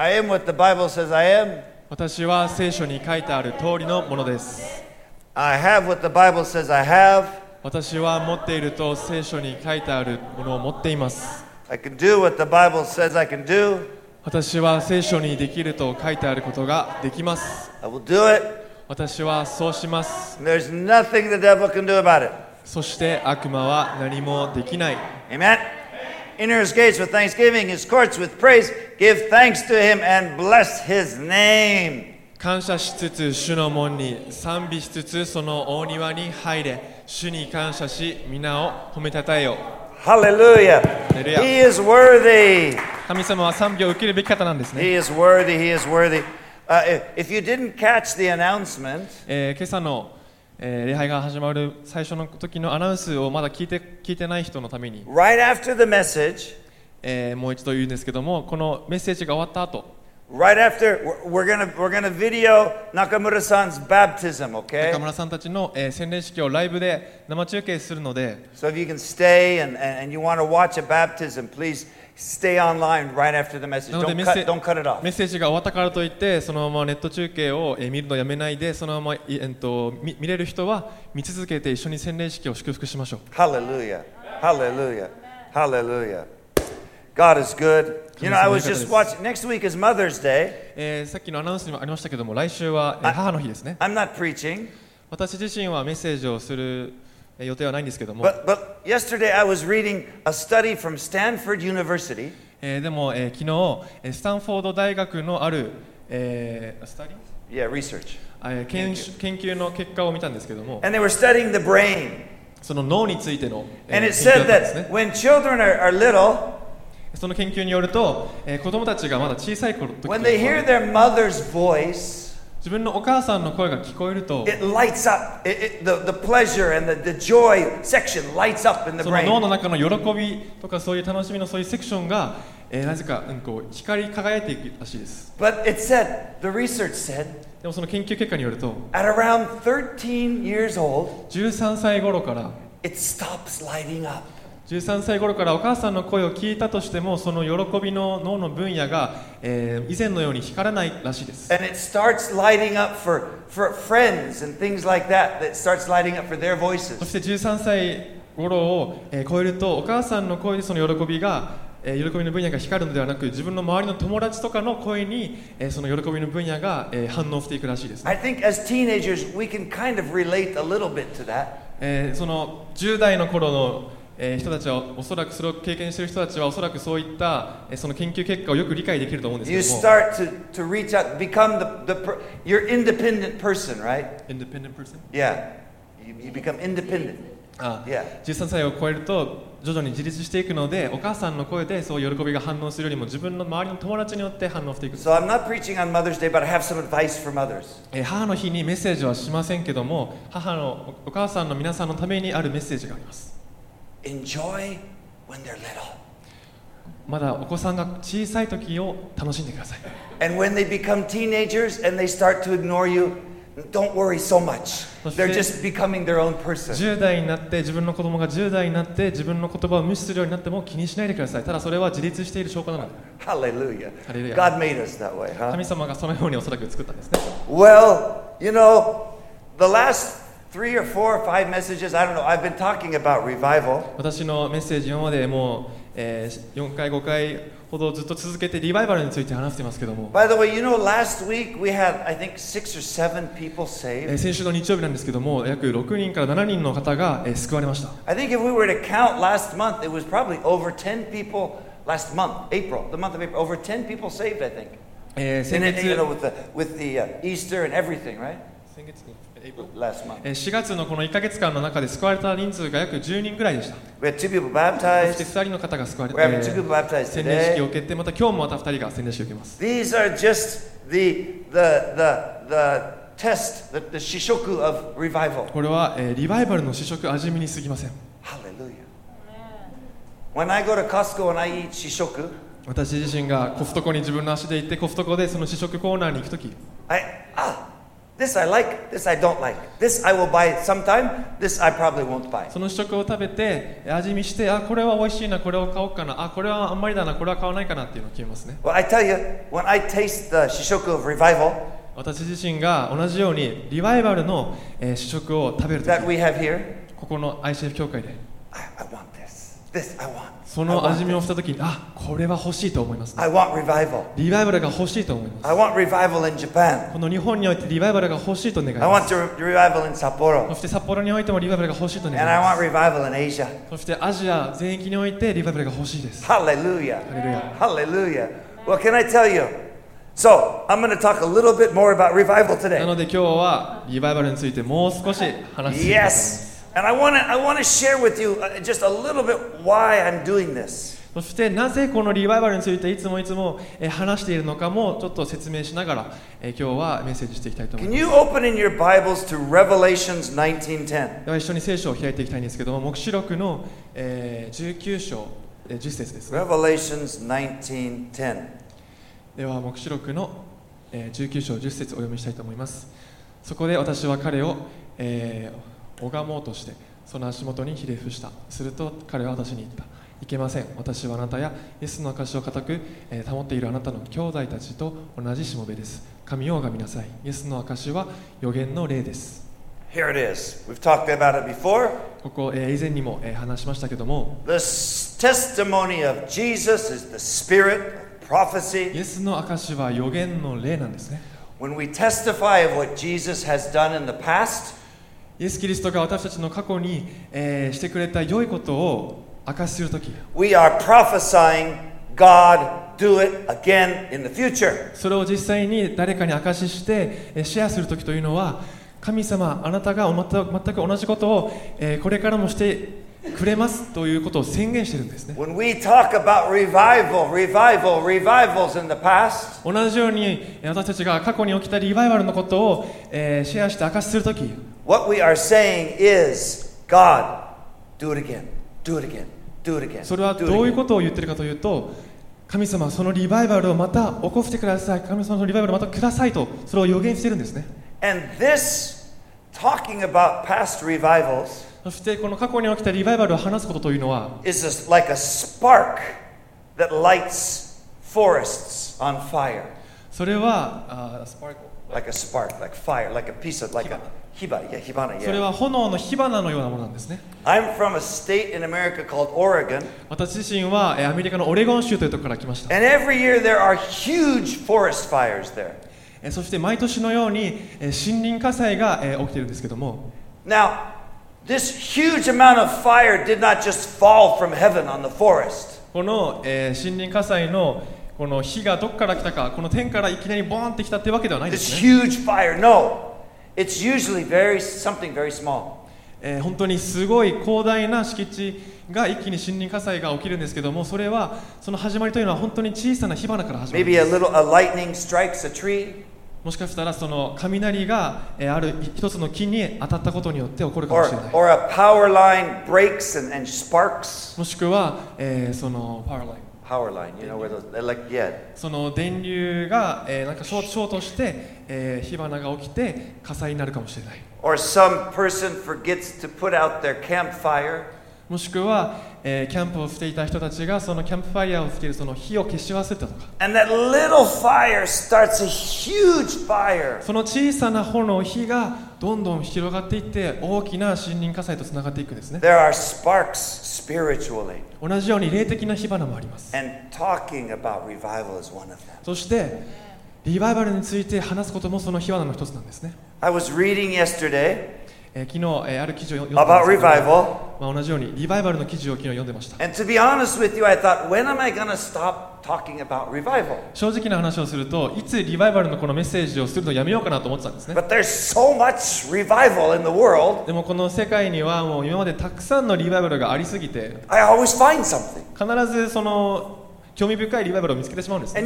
I am what the Bible says I am. 私は聖書に書いてある通りのものです I have what the Bible says I have. 私は持っていると聖書に書いてあるものを持っています I can do what the Bible says I can do. 私は聖書にできると書いてあることができます I will do it. 私はそうします there's nothing the devil can do about it. そして悪魔は何もできない Amen. Enter his gates with thanksgiving, his courts with praise. Give thanks to him and bless his name. 感謝しつつ主の門に賛美しつつその大庭に入れ主に感謝し皆を褒めたたえよ Hallelujah. Hallelujah. He is worthy. 神様は賛美を受けるべき方なんですね、 He is worthy. He is worthy. Uh, if- if you didn't catch the announcement, えー今朝の、 えー礼拝が始まる最初の時のアナウンスをまだ聞いて聞いてない人のために、right after the message, えーもう一度言うんですけどもこのメッセージが終わった後 right after, we're, gonna we're gonna video Nakamura-san's baptism. Okay. 中村さんたちの、えー洗礼式をライブで生中継するので So if you can stay and, and, and you want to watch a baptism, please stay online right after the message. Don't メッセ cut, don't cut it off. メッセージが終わったからといってそのままネット中継を、えー見るのやめないでそのまま、いえーっと見見れる人は見続けて一緒に洗礼式を祝福しましょう Hallelujah. Hallelujah. Hallelujah. God is good. You know, I was just watching. Next week is Mother's Day. えーさっきのアナウンスにもありましたけども来週は、え母の日ですね I'm not preaching, 私自身はメッセージをするえー予定はないんですけども、but, but yesterday I was reading a study from Stanford University. えーでも、えー昨日えースタンフォード大学のある、えースタディ Yeah, research. えー研修研究の結果を見たんですけども And they were studying the brain. その脳についての、えー And 研 it said that when children are, are little, その研究によると、えー子供たちがまだ小さい頃時 when they hear their mother's voice, 自分のお母さんの声が聞こえると it lights up. It, it, the, the pleasure and the, the joy section lights up in the その脳 brain. の中の喜びとかそういう楽しみのそういうセクションが、えーなぜか、うん、こう光り輝いていくらしいです But it said, the research said, でもその研究結果によると at around 13 years old, 13歳頃から it stops lighting up. 13歳頃からお母さんの声を聞いたとしてもその喜びの脳の分野が、えー以前のように光らないらしいです And it starts lighting up for, for friends and things like that, that starts lighting up for their そ voices. して13歳頃を、えー超えるとお母さんの声でその喜びが、えー喜びの分野が光るのではなく自分の周りの友達とかの声に、えーその喜びの分野が、えー反応していくらしいです、I think as teenagers, we can kind of relate a little bit to that. えーその10代の頃の、えー人たちはおそらくそれを経験している人たちはおそらくそういった、えーその研究結果をよく理解できると思うんです You けども start to, to reach out, become the, the per, you're independent person, right? Independent person? Yeah. You, you become independent. あ Yeah. 13歳を超えると徐々に自立していくのでお母さんの声でそう喜びが反応するよりも自分の周りの友達によって反応していく、So I'm not preaching on Mother's Day, but I have some advice for mothers. えー母の日にメッセージはしませんけども母のおお母さんの皆さんのためにあるメッセージがあります Enjoy when they're little. まだお子さんが小さい時を楽しんでください And when they become teenagers and they start to ignore you, don't worry so much. They're just becoming their own person. 10代になって自分の子供が10代になって自分の言葉を無視するようになっても気にしないでくださいただそれは自立している証拠なので Hallelujah. Hallelujah. God made us that way, huh? 神様がそのようにおそらく作ったんですね Well, you know, the last three or four or five messages, I don't know, I've been talking about revival. 私のメッセージ今までもう、えー4回5回ほどずっと続けてリバイバルについて話してますけども、 By the way, you know, last week we had, I think, six or seven people えー saved. 先週の日曜日なんですけども約6人から7人の方が、えー救われました I think if we were to count last month, it was probably over 10 people last month, April, the month of April, over 10 people saved, I think. えー And, 先 it- 月 you know, with the, with the uh, Easter and everything, right? 4月のこの1か月間の中で救われた人数が約10人ぐらいでした。そして2人の方が救われて、洗礼式を受けて、また今日もまた2人が洗礼式を受けます。これは、えー、リバイバルの試食味見にすぎません。私自身がコストコに自分の足で行って、コストコでその試食コーナーに行くとき。I, uh, This I like, this I don't like. This I will buy sometime, this I probably won't buy. その試食を食べて味見してあこれは美味しいなこれを買おうかなあこれはあんまりだなこれは買わないかなっていうのを決めますね Well, I tell you, when I taste the shishoku of revival 私自身が同じようにリバイバルの、えー試食を食べると here, ここの ICF 協会で I, I want this. I want. そ I の want 味見を.した時にあこれは欲しいと思います、ね、I want revival. リバイバルが欲しいと思います I want revival in Japan. この日本においてリバイバルが欲しいと願い I ます want to revival in そ Sapporo. して札幌においてもリバイバルが欲しいと願い And I ま want revival in Asia. すそしてアジア全域においてリバイバルが欲しいです Hallelujah. Hallelujah. Well, can I tell you? So, I'm going to talk a little bit more about revival な today. ので今日はリバイバルについてもう少し話していきます Yes. And I want to I want to share with you uh, just a little bit why I'm doing this. そしてなぜこのリバイバルについていつもいつもえー話しているのかもちょっと説明しながらえー 今日はメッセージしていきたいと思います you open in your Bibles to Revelations 19:10? では一緒に聖書を開いていきたいんですけども黙示録の、えー19章、えー10節ですね Revelations 19:10. では黙示録の、えー19章10節お読みしたいと思いますそこで私は彼を、えー拝もうとしてその足元にひれ伏した。すると彼は私に言った。いけません。私はあなたやイエスの証を固く、えー保っているあなたの兄弟たちと同じしもべです。神を拝みなさい。イエスの証は予言の霊です。Here it is. We've talked about it before. ここ、えー以前にも、えー話しましたけども。The testimony of Jesus is the spirit of prophecy. イエスの証は予言の霊なんですね。When we testify of what Jesus has done in the past, イエス・キリストが私たちの過去に、えーしてくれた良いことを証しするとき we are prophesying God do it again in the future. それを実際に誰かに証ししてえーシェアするときというのは神様あなたが全く全く同じことを、えーこれからもしてくれますということを宣言してるんですね。When we talk about revival, revival, revivals in the past, 同じようにえー私たちが過去に起きたリバイバルのことを、えーシェアして証しするとき what we are saying is, God, do it again, do it again, do it again. それはどういう.ことを言ってるかというと神様そのリバイバルをまた起こしてください神様そのリバイバルをまたくださいとそれを予言してるんですね And this, talking about past revivals, そしてこの過去に起きたリバイバルを話すことというのは is like a spark that lights forests on fire. それはあースパーク Like a spark, like fire, like a piece of, like a それは炎の火花のようなものなんですね。私自身はアメリカのオレゴン州というところから来ました。そして毎年のように森林火災が起きているんですけども。この、森林火災のこの火がどこから来たか、この天からいきなりボーンってきたってわけではないです、ね。It's usually very something very small. えー本当にすごい広大な敷地が一気に森林火災が起きるんですけどもそれはその始まりというのは本当に小さな火花から始まるん Maybe で a す little a lightning strikes a tree, もしかしたらその雷が、えーある一つの木に当たったことによって起こるかも or しれない or a power line breaks and, and sparks. もしくは、えーそのパワーライン Power line, you know where those like yeah. その電流が、えーなんかショートして、えー火花が起きて火災になるかもしれない Or some person forgets to put out their campfire もしくは、えーキャンプをしていた人たちがそのキャンプファイヤーをつけるその火を消し忘れたとか and that little fire starts a huge fire. その小さな炎火がどんどん広がっていって大きな森林火災とつながっていくんですね There are sparks spiritually. 同じように霊的な火花もあります And talking about revival is one of them. そしてリバイバルについて話すこともその火花の一つなんですね、I was reading yesterday え、昨日、え、ある記事を読んでました。あ、同じようにリバイバルの記事を昨日読んでました。正直な話をすると、いつリバイバルのこのメッセージをするのをやめようかなと思ってたんですね。でもこの世界にはもう今までたくさんのリバイバルがありすぎて、必ずその興味深いリバイバルを見つけてしまうんです、ね。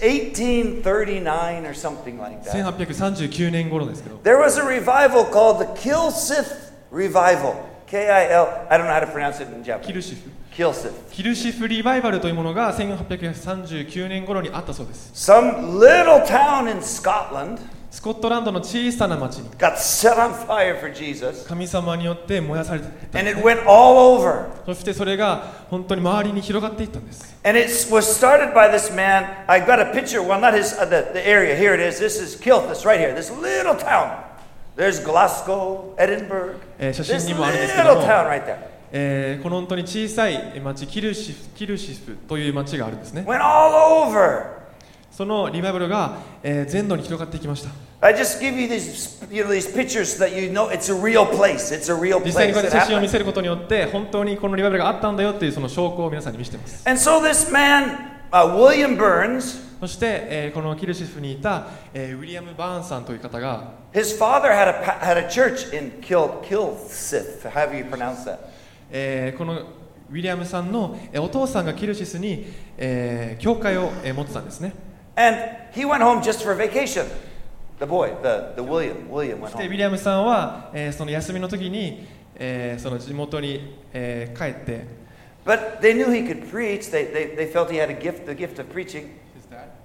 1839 or something like that, 1839年頃ですけど there was a revival called the Kilsith Revival. K I L, I don't know how to pronounce it in キ Japanese. ルシフ Kilsif. キルシフリバイバルというものが1839年頃にあったそうです Some little town in Scotland スコットランドの小さな町に got set on fire for Jesus, 神様によって燃やされていった and it went all over. そしてそれが本当に周りに広がっていったんです And it was started by this man. I got a picture. Well, not his uh, the, the area. Here it is. This is Kilthus right here. This little town. There's Glasgow, Edinburgh. えー写 This 真にもあるんですけど little も town right there えーこの本当に小さい町キルシフキルシフという町があるんですね went all over. そのリバイバルが、えー全土に広がっていきました I just give you these, you know, these pictures so that you know it's a real place. It's a real 実際 place. にこうやって写真を見.せることによって本当にこのリバイバルがあったんだよっていうその証拠を皆さんに見せています And so this man, uh, William Burns, そして、えーこのキルシフにいた、えーウィリアム・バーンさんという方が、his father had a had a church in Kil Kilsith. However you pronounce that. えーこのウィリアムさんの、えーお父さんがキルシスに、えー教会を、えー持ってたんですね And he went home just for vacation. The boy, the, the William, William そ went してウ home. ィリアムさんは、えーその休みの時に、えーその地元に、えー帰って But they knew he could preach. They, they, they felt he had a gift, the gift of preaching.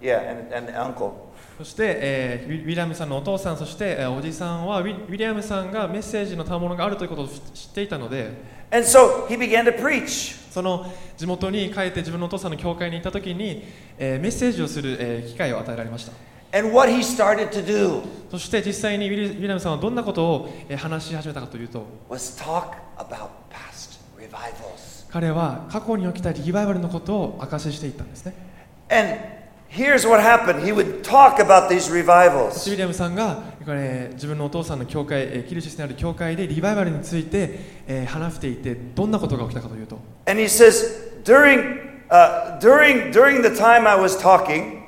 Yeah, and, and uncle. そして、えーウィウィリアムさんのお父さんそして、えーおじさんはウィウィリアムさんがメッセージの賜物があるということを知知っていたので And so he began to preach. その地元に帰って自分のお父さんの教会に行った時に、えーメッセージをする、えー機会を与えられました And what he started to do そして実際にウィリアムさんはどんなことを、えー話し始めたかというと was talk about past revivals. 彼は過去に起きたリバイバルのことを明かししていったんですね And here's what happened he would talk about these そしてウ revivals. ィリアムさんがこれ自分のお父さんの教会、えーキルシスにある教会でリバイバルについて、えー話していてどんなことが起きたかというと。And he says, during, uh, during, during the time I was talking,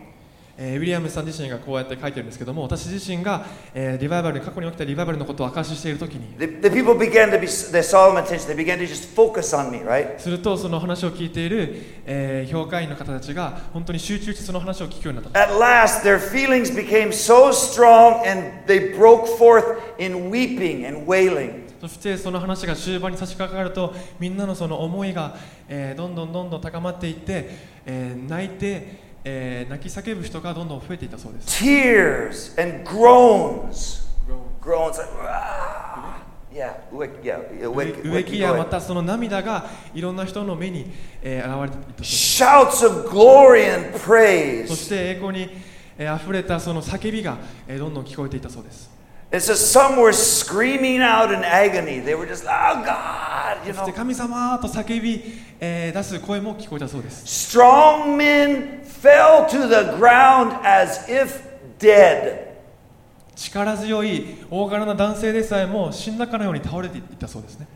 えーウィリアムさん自身がこうやって書いてるんですけども私自身が、えーリバイバル過去に起きたリバイバルのことを明かししている時に the, the people began to be, their solemn attention, they began to just focus on me, right? するとその話を聞いている、えー、評価員の方たちが本当に集中してその話を聞くようになった At last, their feelings became so strong and they broke forth in weeping and wailing. そしてその話が終盤に差し掛かるとみんなのその思いが、えーどんどんどんどん高まっていって、えー泣いて、えー泣き叫ぶ人がどんどん増えていったそうです Tears and groans. Groans like, "Ah." yeah, yeah, や.またその涙がいろんな人の目に、えー現れていったそうです Shouts of glory and そ praise. して栄光に、えー溢れたその叫びが、えーどんどん聞こえていたそうです It says some were screaming out in agony. They were just, oh God, you know. 神様と叫び、えー出す声も聞こえたそうです Strong men fell to the ground as if dead. 力強い大柄な男性でさえも死んだかのように倒れていったそうですね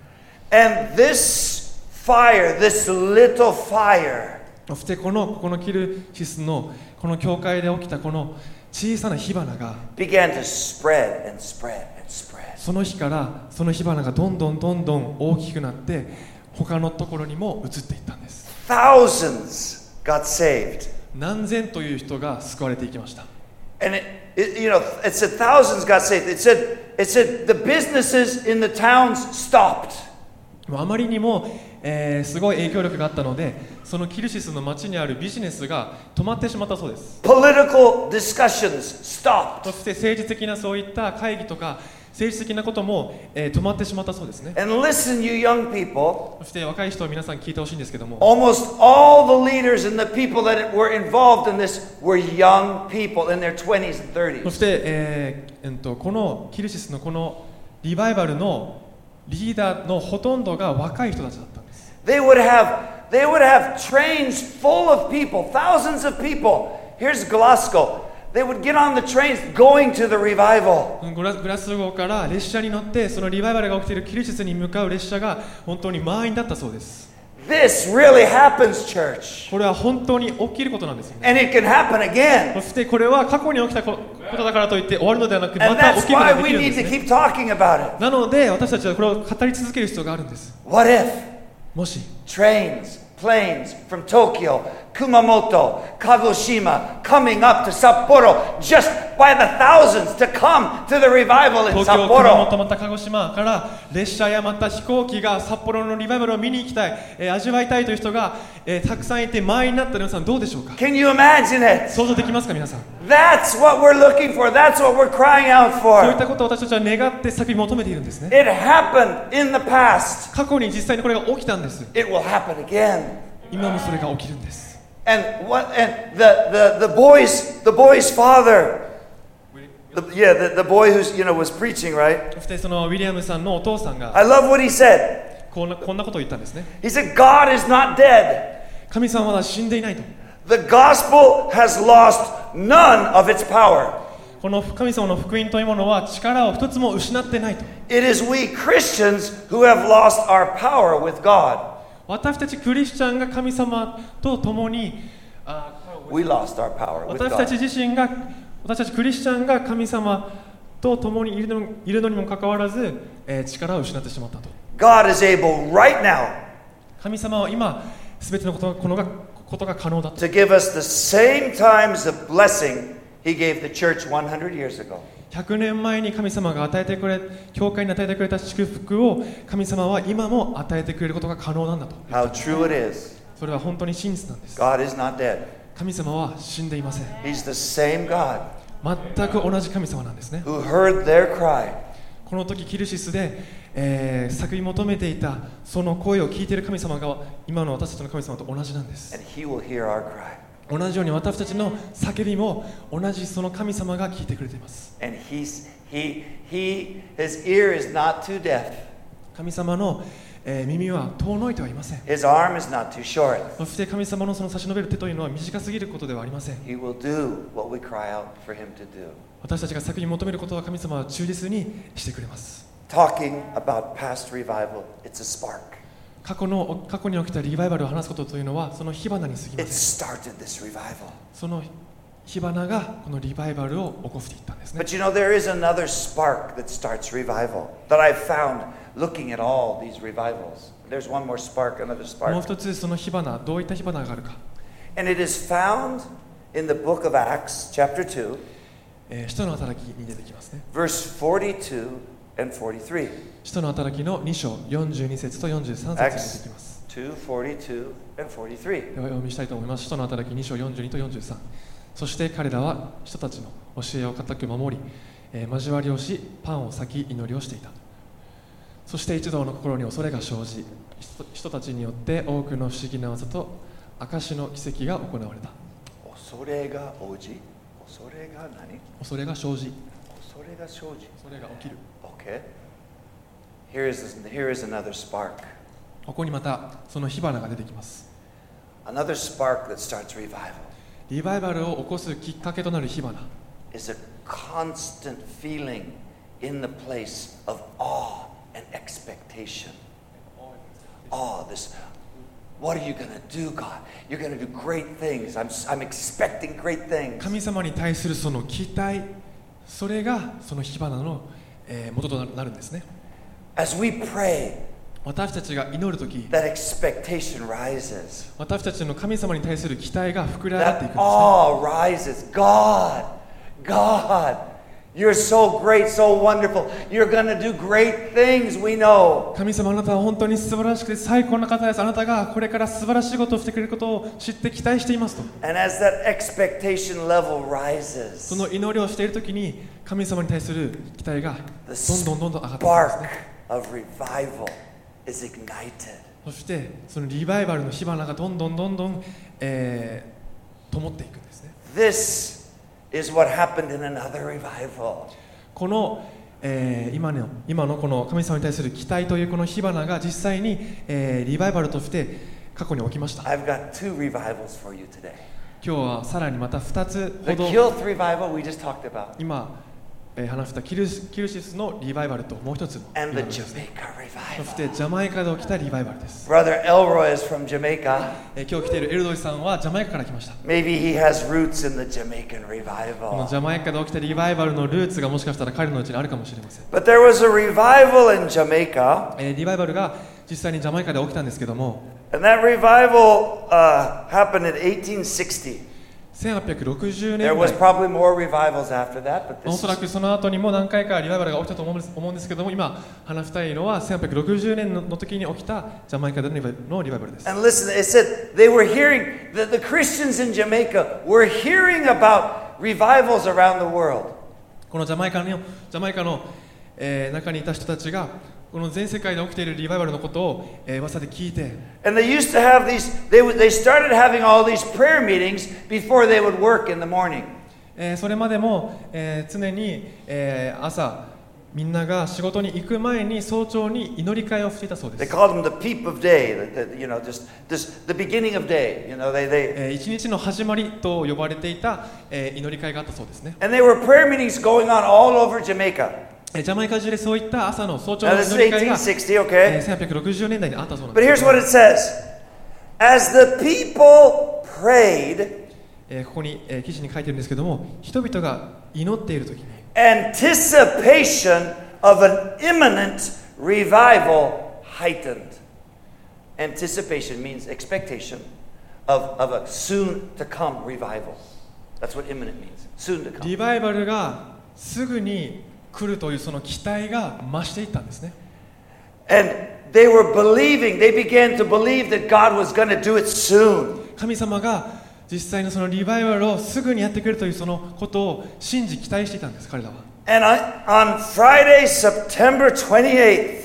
And this fire, this little fire, そしてこのここのキルシスのこの教会で起きたこの小さな火花が began to spread and spread and spread. その日からその火花がどんどんどんどん大きくなって他のところにも移っていったんです Thousands got saved. 何千という人が救われていきました And it, it, you know, it said thousands got saved. It said, it said the businesses in the towns stopped. あまりにも、えーすごい影響力があったのでそのキルシスの町にあるビジネスが止まってしまったそうです。Political discussions stopped. そして政治的なそういった会議とか政治的なことも、えー止まってしまったそうですね。And listen, you young people, そして若い人は皆さん聞いてほしいんですけども。Almost all the leaders and the people that were involved in this were young people in their 20s and 30s. そして、えーえっとこのキルシスのこのリバイバルのリーダーのほとんどが若い人たちだった They would have they would have trains full of people, thousands of people. Here's Glasgow. They would get on the trains going to the revival. グラグラスゴーから列車に乗ってそのリバイバルが起きているキルシスに向かう列車が本当に満員だったそうです This really happens, church. これは本当に起きることなんですよね And it can happen again. そしてこれは過去に起きたこことだからといって終わるのではなくまた起きることが why で we きるんですね.なので私たちはこれを語り続ける必要があるんです What if もし trains, planes from Tokyo, Kumamoto, Kagoshima coming up to Sapporo just by the thousands to come to the revival in 東京、熊 Sapporo. 本、また鹿児島から列車やまた飛行機が札幌のリバイバルを見に行きたい、えー味わいたいという人が、えーたくさんいて満員になった皆さんどうでしょうか Can you imagine it? 想像できますか皆さん That's what we're looking for. That's what we're crying out そういっ for. たことを私たちは願って叫び求めているんですね It happened in the past. 過去に実際にこれが起きたんです It will happen again. 今もそれが起きるんです And what? And the the the boy's the boy's father. The, yeah, the, the boy who's you know was preaching, right? そしてそのウィリアムさんのお父さんが I love what he said. こんなこんなことを言ったんですね He said, "God is not dead. 神様はまだ死んでいないと The gospel has lost none of its power. この神様の福音というものは力を一つも失ってないと It is we Christians who have lost our power with God. 私たちクリスチャンが神様と共にあ We lost our power with 私たち God. 自身が 私たちクリスチャンが神様と共にいるのいるのにもかかわらず、えー力を失ってしまったと God is able right now 神様は今すべてのことがこのがことが可能だと to give us the same times of blessing He gave the church 100 years ago. 100年前に神様が与えてくれ教会に与えてくれた祝福を神様は今も与えてくれることが可能なんだと How true it is. それは本当に真実なんです God is not dead. 神様は死んでいません。He's the same God 全く同じ神様なんですね。who heard their cry. この時キルシスで、えー、叫び求めていたその声を聞いている神様が今の私たちの神様と同じなんです。And He will hear our cry. 同じように私たちの叫びも同じその神様が聞いてくれています。And he's, he, he, his ear is not too deaf. 神様の、えー耳は遠のいてはいません His arm is not too short. そして神様のその差し伸べる手というのは短すぎることではありません He will do what we cry out for him to do. 私たちが叫び求めることは神様は忠実にしてくれます Talking about past revival, it's a spark. 過去の過去に起きたリバイバルを話すことというのはその火花に過ぎま It せん started this revival. その火花がこのリバイバルを起こしていったんですね But you know, there is another spark that starts revival that I've found looking at all these revivals. There's one more spark, another もう.一つその火花どういった火花があるか、And it is found in the book of Acts, chapter 2, えー使徒の働きに出てきますね verse 42 and 43. 使徒の働きの2章42節と43節に出てきます。2, 42 and 43. ではお読みしたいと思います。使徒の働き2章42と43。そして彼らは人たちの教えを固く守り、えー交わりをし、パンを裂き祈りをしていた。そして一同の心に恐れが生じ、人人たちによって多くの不思議な技と証の奇跡が行われた。恐れが生じ？恐れが何？恐れが生じ、恐れが生じ恐れが起きる。Here is, here is another spark. ここにまたその火花が出てきます。Another spark that starts revival リバイバルを起こすきっかけとなる火花。is a constant feeling in the place of awe and expectation. Awe, this, what are you going to do, God? You're going to do great things. I'm, I'm expecting great things. 神様に対するその期待それがその火花の、えー元となるんですね As we pray, 私たちが祈るとき that expectation rises. 私たちの神様に対する期待が膨れ上がっていくん That ですね awe rises. God, God, you're so great, so wonderful. You're going to do great things, we know. 神様あなたは本当に素晴らしくて最高な方ですあなたがこれから素晴らしいことをしてくれることを知って期待していますと And as that expectation level rises, その祈りをしているときに神様に対する期待がどんどんどんどん上がっていくんです of revival is ignited. そしてそのリバイバルの火花がどんどんどんどん、えー灯っていくんですね This is what happened in another revival. この、えー今の今のこの神様に対する期待というこの火花が実際に、えーリバイバルとして過去に起きました I've got two revivals for you today. 今日はさらにまた2つ The ほど Kilth revival we just talked about, 今、えー話したキルシキルシスのリバイバルともう一つそして revival. ジャマイカで起きたリバイバルです、Brother Elroy is from Jamaica. えー今日来ているエルドイさんはジャマイカから来ました Maybe he has roots in the Jamaican この revival. ジャマイカで起きたリバイバルのルーツがもしかしたら彼のうちにあるかもしれません、But there was a revival in Jamaica, えーリバイバルが実際にジャマイカで起きたんですけども and that revival uh, happened in 1860. 1860 There 年 was 代 probably more revivals after that, but お this そらくその後にも何回かリバイバルが起きたと思うんです思うんですけども今話したいのは1860年の時に起きたジャマイカでのリバイのリバイバルです And listen, it said they were hearing, the, the Christians in Jamaica were hearing about revivals around the world. このジャマイカのジャマイカの、えー中にいた人たちがこの全世界で起きているリバイバルのことを、えー噂で聞いて And they used to have these, they, would- they started having all these prayer meetings before they would work in the morning. えーそれまでも、えー常に、えー朝みんなが仕事に行く前に早朝に祈り会をしていたそうで They す、called them the peep of day, the, the, you know, just this, the beginning of day. You know, they, they, えー一日の始まりと呼ばれていた、えー祈り会があったそうですね、and they were prayer meetings going on all over Jamaica. えージャマイカ中でそういった朝の早朝の祈り会が、1860, え?ー1860年代にあったそうなん But で here's す what it says. As the people prayed, えーここに、えー記事に書いてるんですけども人々が祈っている時に anticipation of an imminent revival heightened. Anticipation means expectation of, of a soon to come revival. That's what imminent means. Soon to リ come. バイバルがすぐに来るというその期待が増していったんですね And they were believing, they began to believe that God was going to do it soon. 神様が実際のそのリバイバルをすぐにやってくれるというそのことを信じ期待していたんです彼らは And on, Friday, September 28th,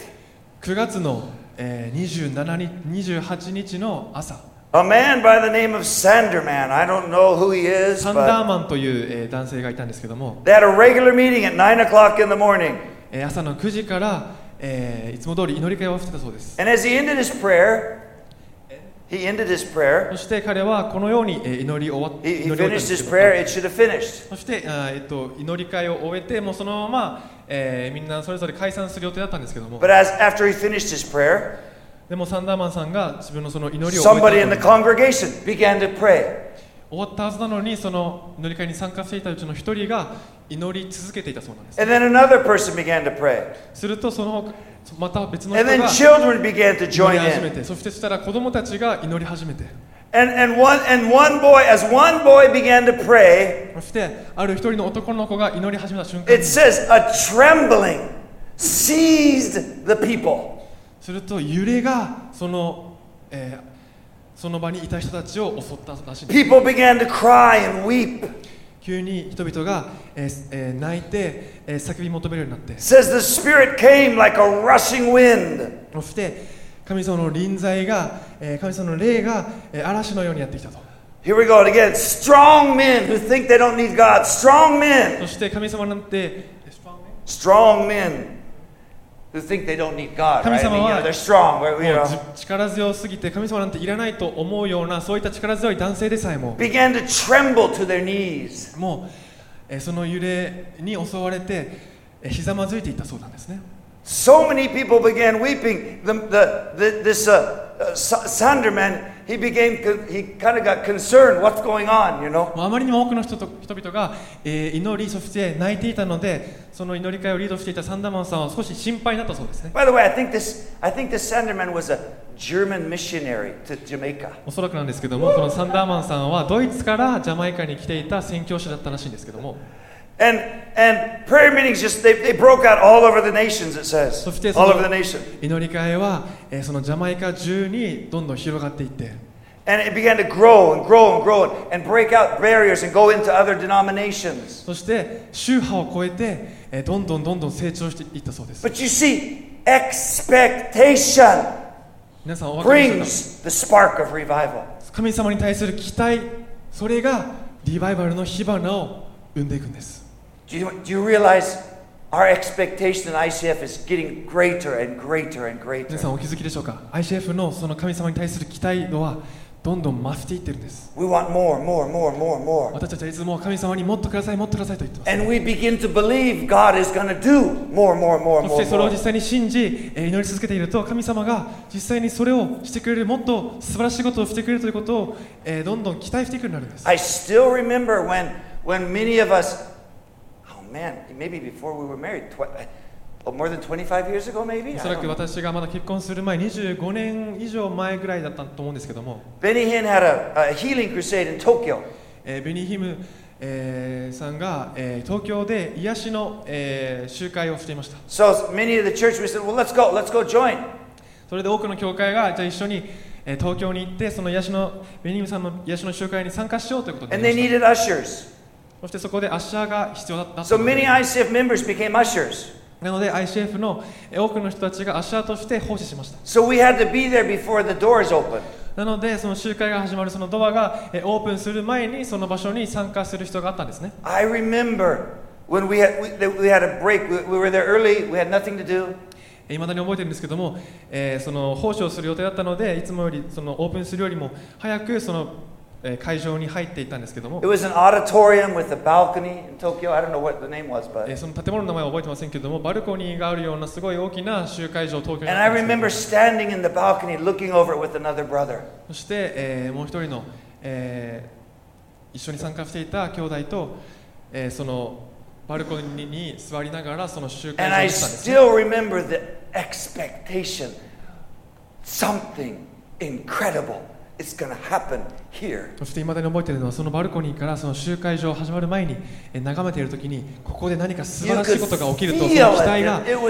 9月の、えー27日28日の朝 a man by the name of Sanderman, I don't know who he is, サンダー but マンという、えー男性がいたんですけども、they had a regular meeting at 9 o'clock in the morning. えー朝の9時から、えーいつも通り祈り会をしてたそうです And as he ended his prayer, he ended his prayer. そして彼はこのように、えー祈り終わっ He, 祈 he り終わったん finished です his けど prayer, it should have finished. そしてあー、えっと、祈り会を終えてもうそのまま、えーみんなそれぞれ解散する予定だったんですけども But as after he finished his prayer, でもサンダーマンさんが自分のその祈りを終 somebody え in た the 後に congregation began to pray. 終わったはずなのにその祈り会に参加していたうちの一人が祈り続けていたそうなんです And then another person began to pray. するとそのまた別の人 And が then 祈 children began to り join 始め in. てそしてそしたら子供たちが祈り始めて And, and, one, and one boy, as one boy began to pray, そしてある一人の男の子が祈り始めた瞬間 it に says a trembling seized the people. すると揺れがその、えーその場にいた人たちを襲ったらしいんです People began to cry and weep. 急に人々が、えーえー泣いて、えー叫び求めるようになって says the Spirit came like a rushing wind. そして神様の臨在が、えー神様の霊が、えー嵐のようにやってきたと Here we go again. Strong men who think they don't need God. Strong men. そして神様なんて Strong men 神様は力強すぎて神様なんていらないと思うようなそういった力強い男性でさえも。もうその揺れに襲われてひざまずいていたそうなんですね。So many people began weeping. The, the, the, this uh, uh, Sa- Sanderman, he became, he kind of got concerned. What's going on, you know? あまりにも多くの人と人々が、えー祈りそして泣いていたのでその祈り会をリードしていたサンダーマンさんは少し心配になったそうですね By the way, I think this, I think this Sanderman was a German missionary to Jamaica. おそらくなんですけどもこのサンダーマンさんはドイツからジャマイカに来ていた宣教師だったらしいんですけども And, and prayer meetings just, they, they broke out all over the nations, it says. そしてそ All の over the nation. 祈り会は、えーそのジャマイカ中にどんどん広がっていって And it began to grow and grow and grow and, break out barriers and go into other denominations. そして宗派を超えて、えーどんどんどんどん成長していったそうです But you see, expectation brings the spark of revival. か神様に対する期待それがリバイバルの火花を生んでいくんです Do you, do you realize our expectation in ICF is getting greater and greater and 皆 greater? さんお気づきでしょうか ICF のその神様に対する期待度はどんどん増していってるんです We want more, more, more, more, more. 私たちはいつも神様にもっとくださいもっとくださいと言ってます And we begin to believe God is going to do more, more, more, そし more, てそれを more. 実際に信じ、えー祈り続けていると神様が実際にそれをしてくれるもっと素晴らしいことをしてくれるということを、えーどんどん期待していくようになるんです I still remember when, when many of us, oh man, maybe before we were married, oh, more than 25 years ago, maybe? おそらく.私がまだ結婚する前25年以上前ぐらいだったと思うんですけども、Benny Hinn had a, a healing crusade in Tokyo. えーベニヒム、えーさんが、えー東京で癒しの、えー集会をしていました So many of the church we said, well, let's go, let's go join. それで多くの教会がじゃあ一緒に、えー東京に行ってその癒しのベニヒムさんの癒しの集会に参加しようということに And they needed ushers. そしてそこでアッシャーが必要だった So many ICF members became ushers. なので ICF のえー多くの人たちがアッシャーとして奉仕しました So we had to be there before the doors opened. なのでその集会が始まるそのドアがえーオープンする前にその場所に参加する必要があったんですね I remember when we had, we, we had a break. We, we were there early. We had nothing to do. いまだに覚えてるんですけども、えーその奉仕をする予定だったのでいつもよりそのオープンするよりも早くその、えー会場に入っていたんですけども、その建物の名前覚えてませんけども、バルコニーがあるようなすごい大きな集会場、東京にあったんですけ。そして、え、もう一人の、え、一緒に参加していた兄弟と、え、そのバルコニーに座りながらその集会場を見たんです、ね。And I still going to happen here. そして未だに覚えているのはそのバルコニーからその集会場始まる前にえー眺めている時にここで何か素晴らしいことが起きるとその期待.があったん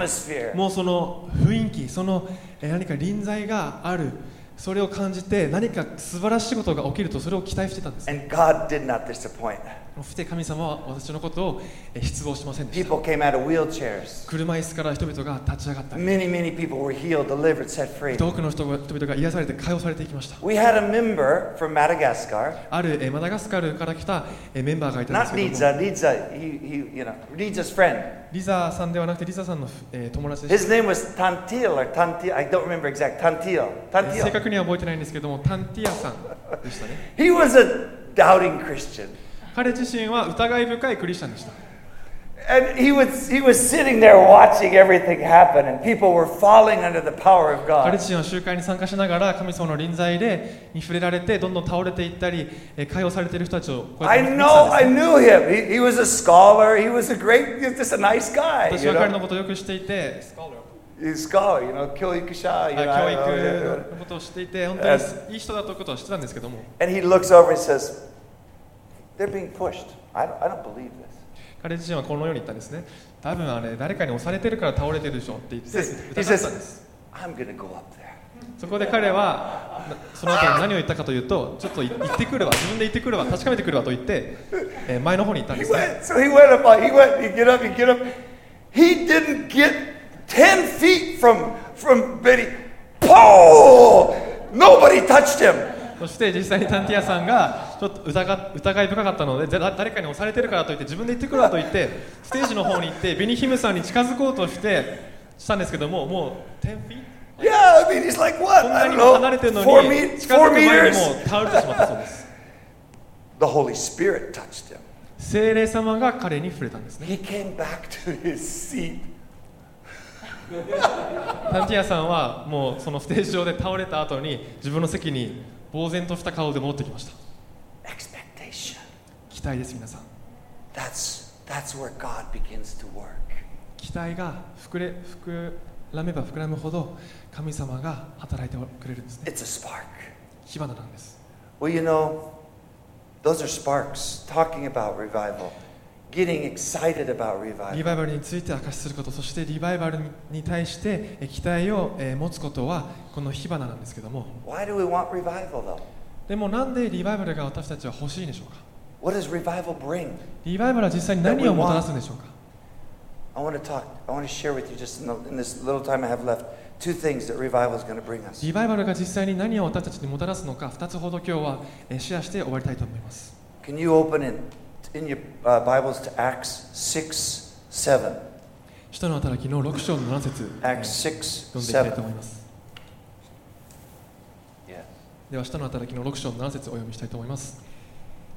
ですね。もうその雰囲気そのえー何か臨在があるそれを感じて何か素晴らしいことが起きるとそれを期待してたんですね And God did not disappoint. そして神様は私のことをえー失望しませんでした People came out of wheelchairs. 車椅子から人々が立ち上がったり Many, many people were healed, delivered, set free. 多くの人々が癒されて解放されていきました We had a member from Madagascar, あるえーマダガスカルから来たえーメンバーがいたんです not けども Nidza, Nidza, he, he, you know, Nidza's friend. リザさんではなくてリザさんの、えー友達でし His name was Tantil or Tantil, I don't remember exact, Tantil. た正 Tantil. 確には覚えてないんですけどもタンティアさんでしたね He was a doubting Christian. 彼自身は疑い深いクリスチャンでした And he was, he was sitting there watching everything happen, and people were falling under the power of 彼 God. 自身は集会に参加しながら神様の臨在でに触れられてどんどん倒れていったり、えー解放されている人たちをこうやっ I て見て know, I knew him. He, he was a scholar. He was a great, just a nice guy. 私は彼?のことをよく知っていて scholar, you know, 教育者, you know, あ I 教育のことを知っていて本当にいい人だということは知ってたんですけども And he looks over and says, They're being pushed. I don't, I don't believe this. 彼自身はこのように言ったんですね多分あれ誰かに押されてるから倒れてるでしょって言って疑ったんです I'm to go up there. そこで彼はなその後何を言ったかというとちょっとい行ってくるわ自分で行ってくるわ確かめてくるわと言って、えー前の方に行ったんですね so he went up, he went, he get up, he get up. He didn't get 10 feet from, from Betty. Paul! Nobody touched him. そして実際にタンティアさんがちょっと疑疑い深かったのでぜ誰かに押されてるからといって自分で行ってくるわと言ってステージの方に行ってベニヒムさんに近づこうとしてしたんですけどももう10フィ Yeah, I mean, he's like, what? こん I なに don't も離れてる know, の four, に me- four meters. もう倒れてしまったそうです The Holy Spirit touched him. 精霊様が彼に触れたんですね He came back to his seat. タンティアさんはもうそのステージ上で倒れた後に自分の席に呆然とした顔で戻ってきました.期待です皆さん That's, that's where God begins to work. 期待が膨れ膨らめば膨らむほど神様が働いてくれるんですね It's a spark. 火花なんです Well, you know, those are sparks talking about revival, getting excited about リ revival. バイバルについて明かしすることそしてリバイバルに対してえ期待をえー持つことはこの火花なんですけども Why do we want revival, though? でもなんでリバイバルが私たちは欲しいんでしょうか What does revival bring? リバイバルは実際に何をもたらすんでしょうか I want to talk, I want to share with you just in, the, in this little time I have left two things that revival is going to bring us. リバイバルが実際に何を私たちにもたらすのか2つほど今日はえーシェアして終わりたいと思います Can you open in, in your uh, Bibles to Acts 6 7? 使徒の働きの6章の7節えー Acts 6読んでいきたいと 7. 思います.では使徒の働きの6章の7節をお読みしたいと思います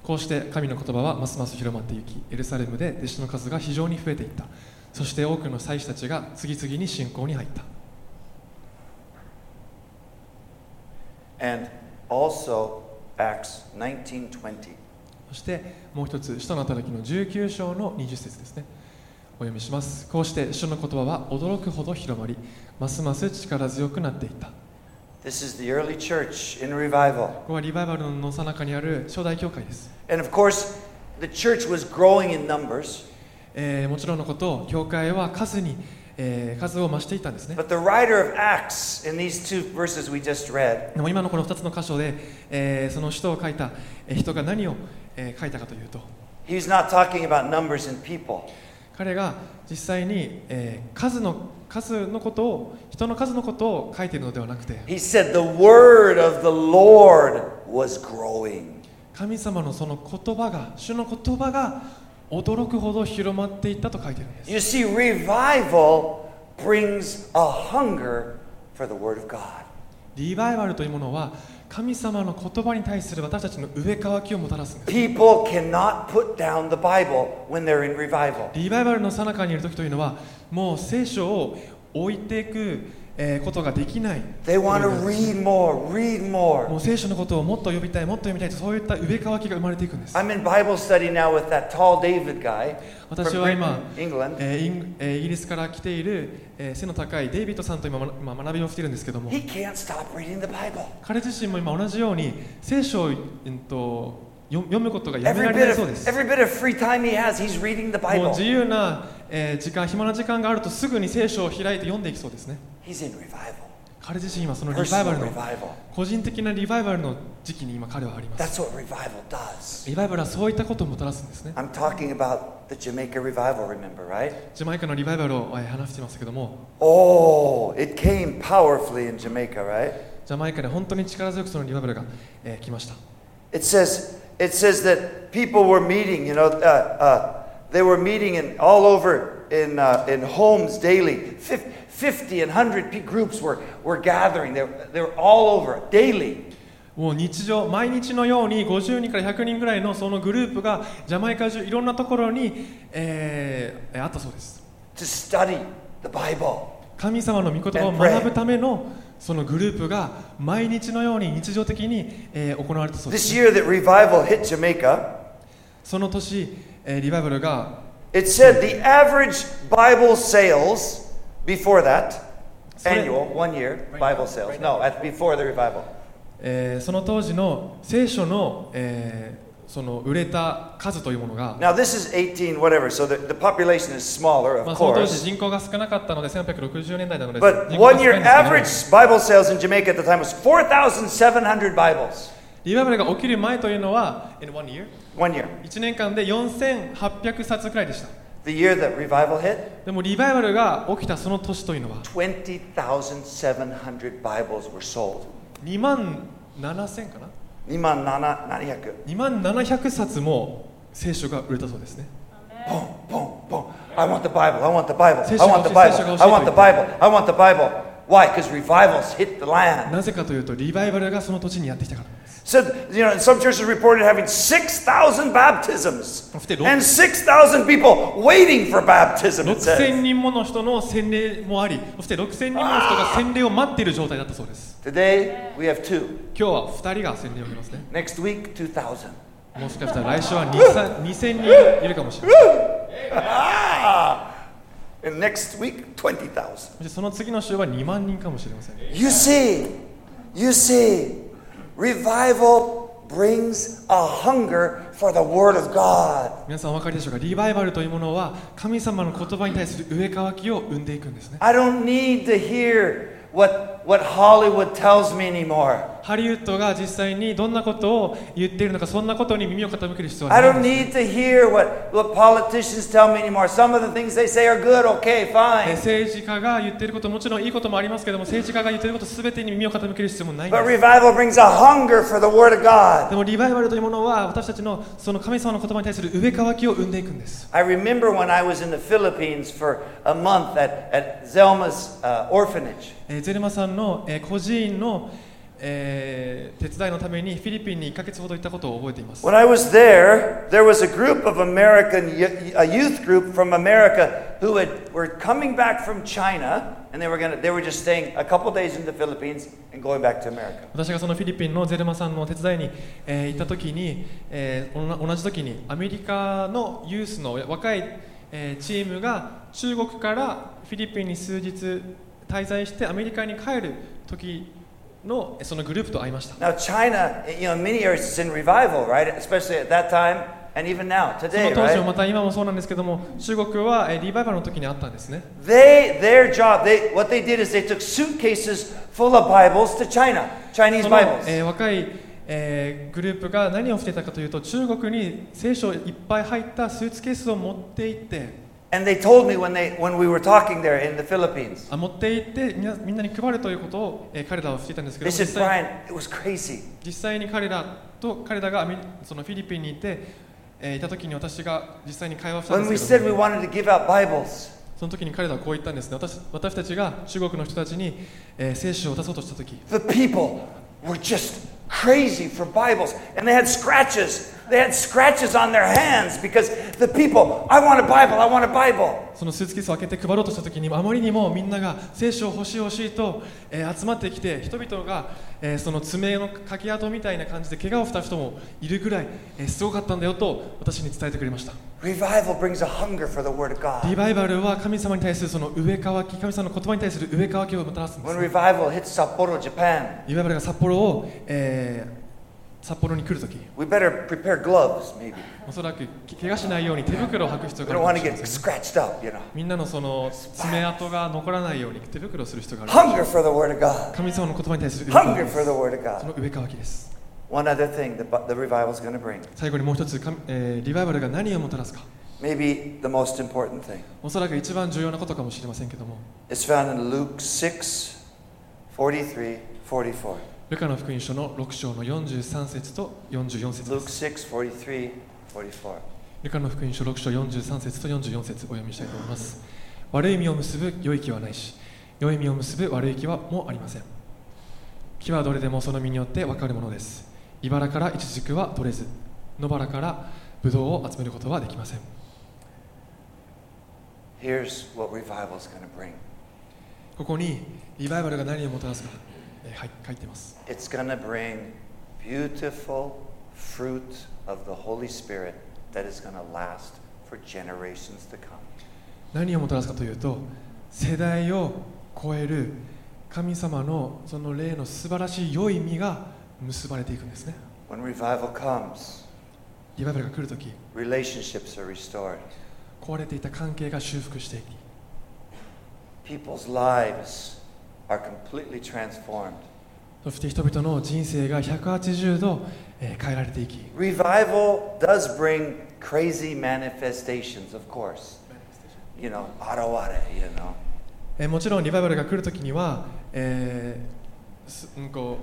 こうして神の言葉はますます広まっていきエルサレムで弟子の数が非常に増えていった。そして多くの祭司たちが次々に信仰に入った。And also Acts 19 20. そしてもう一つ使徒の働きの19章の20節ですね。お読みします。こうして主の言葉は驚くほど広まりますます力強くなっていった This is the early church in revival. ここはリバイバルの最中にある初代教会です、And of course, the church was growing in numbers, えーもちろんのこと教会は数に、えー数を増していったんですね but the writer of Acts in these two verses we just read でも今のこの2つの箇所で、えーその人を書いたえー人が何を、えー書いたかというと He's not talking about numbers and people. 彼が実際に、えー数の数のことを人の数のことを書いているのではなくて He said the word of the Lord was growing. 神様のその言葉が主の言葉が驚くほど広まっていったと書いているんです You see, revival brings a hunger for the word of God. リバイバルというものは神様の言葉に対する私たちの上乾きをもたらすんです People cannot put down the Bible when they're in revival. リバイバルの最中にいる時というのはもう聖書を置いていく、えーことができない They want to という read more, read も.う聖書のことをもっと呼びたいもっと読みたいとそういった上乾きが生まれていくんです I'm in Bible study now with that tall David guy 私は今 Britain, England. えーインえーイギリスから来ている、えー背の高いデイビッドさんと今学びをしているんですけども He can't stop reading the Bible. 彼自身も今同じように聖書を、うん、と読むことがやめられないそうです。Of, has, もう自由な時間、暇な時間があるとすぐに聖書を開いて読んでいきそうですね。彼自身今そのリバイバルの個人的なリバイバルの時期に今彼はあります。リバイバルはそういったことをもたらすんですね。ジャマイカのリバイバルを話していますけども。ジャマイカで本当に力強くそのリバイバルが来ました。It says, it says that people were meeting, you know, uh, uh, they were meeting in all over in uh, in homes daily. Fif- Fifty and hundred pe- groups were were gathering. They were, they were all over daily. もう日常毎日のように50人から100人ぐらいのそのグループがジャマイカ中いろんなところに、えーあったそうです to study the Bible. 神様の御言葉を And pray. 学ぶための そのグループが毎日のように日常的に、えー行われたそうで This す year that revival hit Jamaica, その年、えーリバイバルが it said the average Bible sales before that- annual one year Bible sales. No, at before the revival. えーその当時の聖書の,、えーその売れた数というものが、Now this is 18 whatever, so the, the population is smaller, まあ、of その当時.人口が少なかったので1860年代なので But one year average Bible sales in Jamaica at the time was 4,700 Bibles. リバイバルが起きる前というのは in one year One year. 1年間で4800冊くらいでした The year that revival hit, でもリバイバルが起きたその年というのは20,700 Bibles were sold. 2万7000かな Niman nana nanayaku. 2万700冊も聖書が売れたそうですね Boom, boom, boom. I want the Bible. I want the Bible. I want the Bible. I want the。Bible. I want the Bible. Why? Because revivals hit the land. なぜかというとリバイバルがその土地にやってきたから です So, you know, some churches reported having 6,000 baptisms そしてろ and 6,000 people waiting for baptism, it 6000 says. 人もの人の洗礼もありそして6000人もの人が洗礼を待っている状態だったそうです Today, we have two. 今日は2人が洗礼を受けますね Next week, 2,000. もしかしたら来週は2000 2000人いるかもしれない Ah! And next week, 20,000. そしてその次の週は2万人かもしれません You see, you see, revival brings a hunger for the Word of God. 皆さんお分かりでしょうかリバイバルというものは神様の言葉に対する上乾きを生んでいくんですね I don't need to hear what, what Hollywood tells me anymore. ハリウッドが実際にどんなことを言っているのか、そんなことに耳を傾ける必要はない。政治家が言っていることもちろんいいこともありますけども、政治家が言っていることすべてに耳を傾ける必要もないで。もリバイバルというものは私たちの,その神様の言葉に対する上かきを生んでいくんです。I remember when I was in the Philippines for a month at, at Zelma's、えー手伝いのためにフィリピンに1ヶ月ほど行ったことを覚えています When I was there, there was a group of American, a youth group from America who had, were coming back from China, and they were, gonna, they were just staying a couple days in the Philippines and going back to America. 私がそのフィリピンのゼルマさんの手伝いに、えー行った時に、えー同じ時にアメリカのユースの若い、えーチームが中国からフィリピンに数日滞在してアメリカに帰る時のそのグループと会いました Now, China, you know, many areas is in revival, right? Especially at that time and even now, その today, 当時もま?た今もそうなんですけども中国はえーリバイバルの時にあったんですね They, their job, they, what they did is they took suitcases full of Bibles to China, Chinese Bibles. えー若い、えーグループが何をしていたかというと中国に聖書いっぱい入ったスーツケースを持って行って And they told me when, they, when we were talking there in the Philippines, あ持って行ってみんなみんなに配るということを、えー彼らはしていたんですけ they ども said, 実際 Brian, it was crazy. 実際に彼らと彼らがアメリそのフィリピンにいて、えーいた時に私が実際に会話したん When で we すけ said ど we も wanted to give out Bibles, その時に彼らはこう言ったんですね私私たちが中国の人たちに、えー聖書を出そうとした時 the people were just crazy for Bibles. And they had scratches. They had scratches on their hands because the people, I want a Bible, I want a Bible. そのスーツケースを開けて配ろうとした時にあまりにもみんなが聖書を欲しい欲しいと、えー集まってきて人々が、えーその爪のかき跡みたいな感じで怪我をした人もいるぐらい、えーすごかったんだよと私に伝えてくれました Revival brings a hunger for the Word of リ.バイバルは神様に対するその上乾き神様の言葉に対する上乾きをもたらすんです When ね、revival hits Sapporo, Japan, リバイバルが札幌を、えー札幌に来るとき、We better prepare gloves, maybe. おそらく怪我しないように手袋を履く必要があるかもしれません、ね。みんなのその爪痕が残らないように手袋をする必要がある。神様の言葉に対する上その上乾きです。One other thing the, the revival is gonna bring. 最後にもう一つ、えー、リバイバルが何をもたらすか。Maybe the おそらく一番重要なことかもしれませんけども。ルカの福音書の6章の43節と44節です。6 43 44. ルカの福音書6章43節と44節お読みしたいと思います。悪い実を結ぶ良い木はないし良い実を結ぶ悪い木はもありません。木はどれでもその実によって分かるものです。茨からイチジクは取れず野原からブドウを集めることはできません。ここにリバイバルが何をもたらすか、書いています it's to bring beautiful fruit of the Holy Spirit that is to last for generations to come. 何をもたらすかというと世代を超える神様のその霊の素晴らしい良い実が結ばれていくんですね When revival comes, リバイバルが来るとき relationships are restored. 壊れていた関係が修復していき People's lives are completely transformed. そして人々の人生が180度、えー変えられていき Revival does bring crazy manifestations, of course. You know, araware, you know. えーもちろんリバイバルが来るときには、えーすうんこ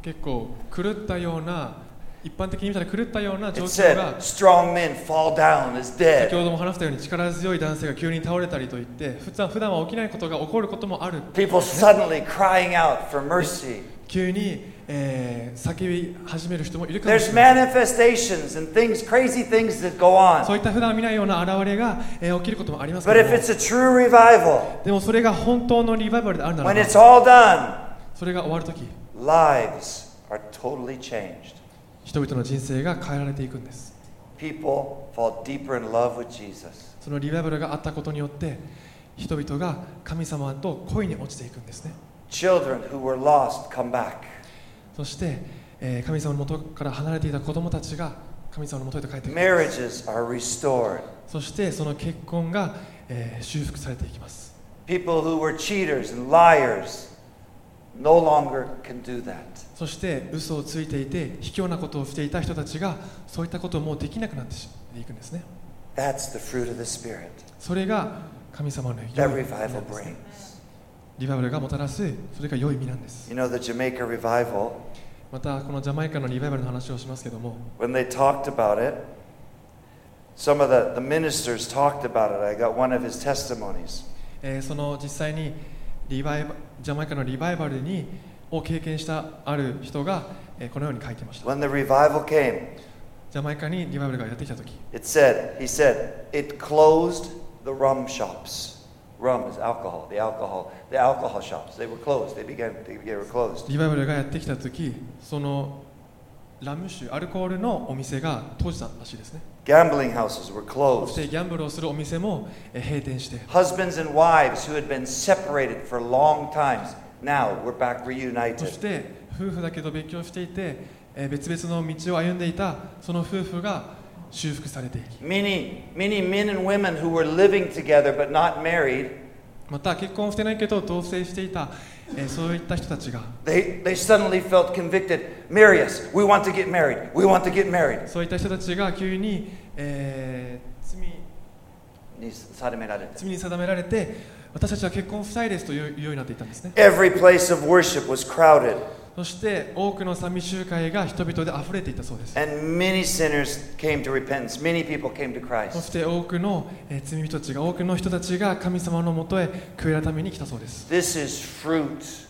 う結構狂ったような一般的に見たら狂ったような状況が strong men fall down 先 dead. ほども話したように力強い男性が急に倒れたりといって普段普段は起きないことが起こることもある People suddenly crying out for mercy. 急に、えー叫び始める人もいるかもしれない manifestations and things, crazy things that go そう on. いった普段見ないような現れが、えー起きることもありますけ But ど if も it's a true revival, でもそれが本当のリバイバルであるなら when ば it's all done, それが終わるとき lives are totally changed. 人々の人生が変えられていくんです。そのリベイバルがあったことによって、人々が神様と恋に落ちていくんですね。そして、えー、神様の元から離れていた子供たちが神様の元へと帰ってくんです。そして、その結婚が、えー、修復されていきます。People who were cheaters. そして嘘をついていて卑怯なことをしていた人たちがそういったこともできなくなっていくんですね。それが神様の良いです、リバイバルがもたらすそれが良い実なんです。またこのジャマイカのリバイバルの話をしますけども。ええその実際にリバイジャマイカのリバイバルにを経験したある人が、えーこのように書いてました When the revival came, ジャマイカにリバイバルがやってきた時 it said, he said, it closed the rum shops. Rum is alcohol, the alcohol, the alcohol shops. They were closed. They began, they, were closed. リバイバルがやってきた時そのラム酒アルコールのお店が閉じたらしいですね Gambling houses were そして closed. ギャンブルをするお店もえー閉店して Husbands and wives who had been separated for long times Now we're back そ reunited. して夫婦だけど別居していて、えー別々の道を歩んでいたその夫婦が修復されていき Many, many men and women who were living together but not married, また結婚してないけど同棲していた、えーそういった人たちが they, they suddenly felt convicted. Marry us. We want to get married. We want to get married. そういった人たちが急に、えー罪罪に定められて私たちは結婚したいですというようになっていたんですね Every place of worship was crowded, そして多くの賛美集会が人々で溢れていたそうです and many sinners came to repentance. Many people came to そ Christ. して多くの、えー罪人たちが多くの人たちが神様のもとへ悔い改めに来たそうです This is fruit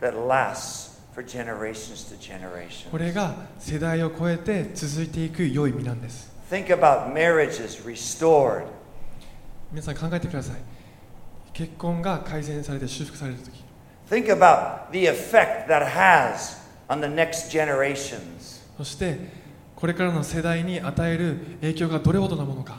that lasts for generations to generation. これが世代を超えて続いていく良い実なんです Think about marriages restored. 皆さん考えてください結婚が改善されて修復される時 Think about the effect that has on the next generations. そしてこれからの世代に与える影響がどれほどなものか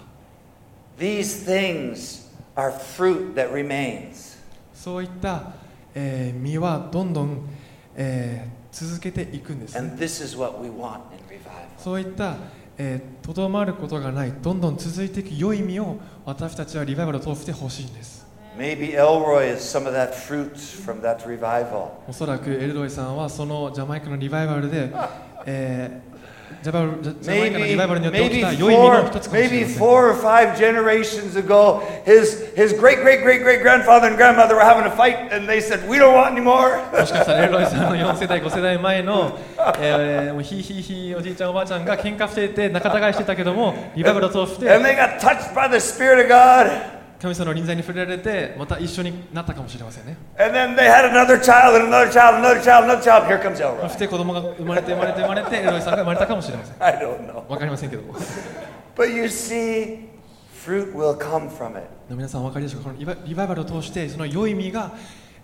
These things are fruit that remains. そういった、えー実はどんどん、えー続けていくんです、ね、And this is what we want in revival. そういったえーとど、まることがないどんどん続いていく良い実を私たちはリバイバルを通して欲しいんです Maybe Elroy is some of that fruit from that revival. おそらくエルロイさんはそのジャマイカのリバイバルで、えー、ジャバルジャマイカのリバイバルによって起きた良い実の一つかもしれません。Maybe eh, four or five generations ago, his his great great great great grandfather and grandmother were having a fight, and they said, "We don't want anymore." もしかしたらエルロイさんの四世代五世代前の、えー、もうひいひいひいおじいちゃんおばあちゃんが喧嘩していて仲違いしてたけどもリバイバルを通して。And eh, eh, they got touched by the spirit of God. 神様の臨在に触れられてまた一緒になったかもしれませんね And then they had another child, and another child, another child, another child. Here comes そ Elroy. して子供が生まれて生まれて生まれてエルロイさんが生まれたかもしれません I don't know. わかりませんけども But you see, fruit will come from it. 皆さんお分かりでしょうかこのリバイバルを通してその良い実が、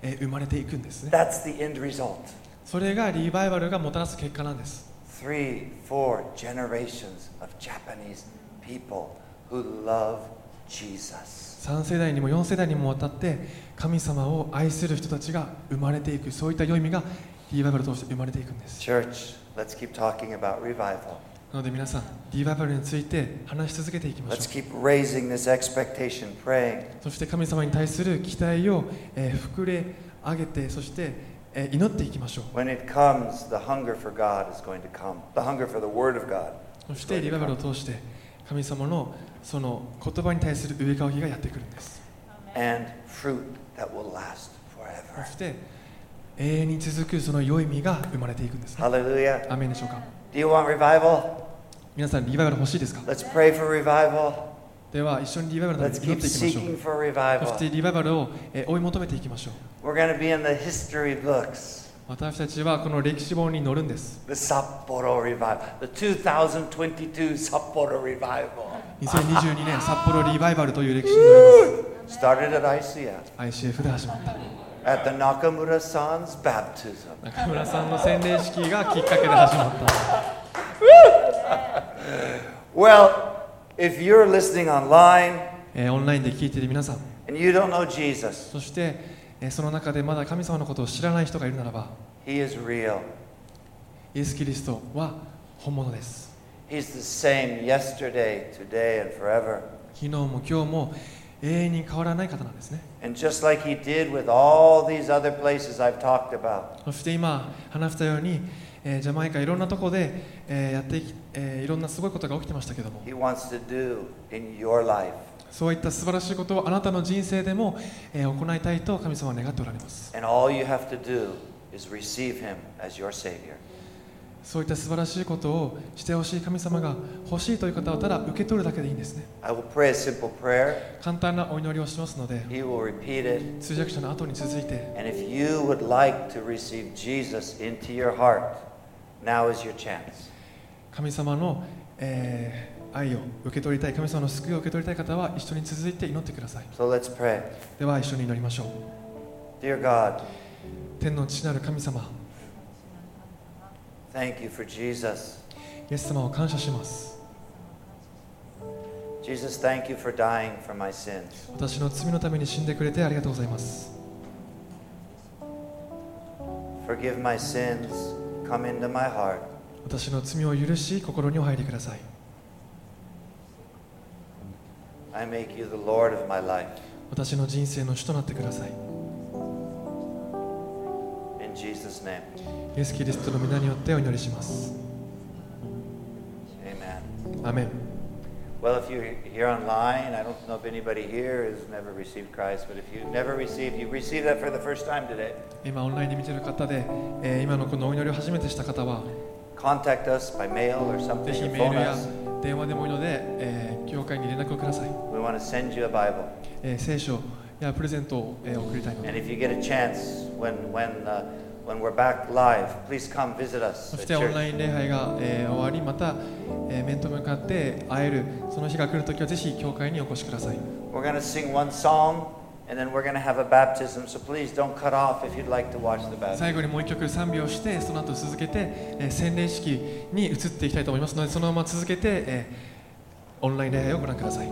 えー生まれていくんですね That's the end result. それがリバイバルがもたらす結果なんです Three, four generations of Japanese people who love. Jesus. 3世代にも4世代にもわたって神様を愛する人たちが生まれていくそういった良い意味がリバイバルとして生まれていくんです Church, let's keep talking about revival. なので皆さんリバイバルについて話し続けていきましょう let's keep raising this expectation, praying. そして神様に対する期待を、えー、膨れ上げてそして、えー、祈っていきましょう comes, そしてリバイバルを通して神様のその言葉に対する上え替わがやってくるんです。そして永遠に続くその良い実が生まれていくんです、ね。ハレ。でしょうか？皆さん、リバイバル欲しいですか？では一緒にリバイバルをた祈っていきましょう。そしてリバイバルを追い求めていきましょう。私たちはこの歴史本に載るんです。2022年札幌リバイバルという歴史に乗りま Started at ICF. す ICF で始まった At the Nakamura san's baptism. 中村さんの洗礼式がきっかけで始まった Well, if you're listening online えーオンラインで聞いている皆さん and you don't know Jesus, そして、えーその中でまだ神様のことを知らない人がいるならば He is real. イエス・キリストは本物です昨日も今日も永遠に変わらない方なんですね。そして今話したように、え、ジャマイカいろんなところで、えやってえ、いろんなすごいことが起きてましたけども。そういった素晴らしいことをあなたの人生でも、え、行いたいと神様は願っておられます。そういった素晴らしいことをしてほしい神様が欲しいという方はただ受け取るだけでいいんですね I will pray a simple prayer. 簡単なお祈りをしますので He will repeat it. 通訳者の後に続いて And if you would like to receive Jesus into your heart, now is your chance. 神様の、えー愛を受け取りたい神様の救いを受け取りたい方は一緒に続いて祈ってください So let's pray. では一緒に祈りましょう Dear God, 天の父なる神様 thank you for Jesus. イエス様を感謝します Jesus, thank you for dying for my sins. 私の罪のために死んでくれてありがとうございます Forgive my sins. Come into my heart. 私の罪を許し心にお入りください I make you the Lord of my life. 私の人生の主となってください In Jesus' name. イエス・キリストの皆によってお祈りします Amen. アメン Well, if you're here online, I don't know if anybody here has never received Christ, but if you've never received, you received that for the first time today. 今オンラインで見ている方で、えー今のこのお祈りを初めてした方は Contact us by mail or ぜ something, ひ or メールや.電話でもいいので、えー教会に連絡をください、We want to send you a Bible. えー聖書やプレゼントを、えー送りたいの And で if you get a chance, when, when, uh, そしてオンライン礼拝が、え、終わり、また、え、面と向かって会える、その日が来るときはぜひ教会にお越しください。最後にもう1曲賛美をして、その後続けて、えー、洗礼式に移っていきたいと思いますので、そのまま続けて、え、オンライン礼拝をご覧ください。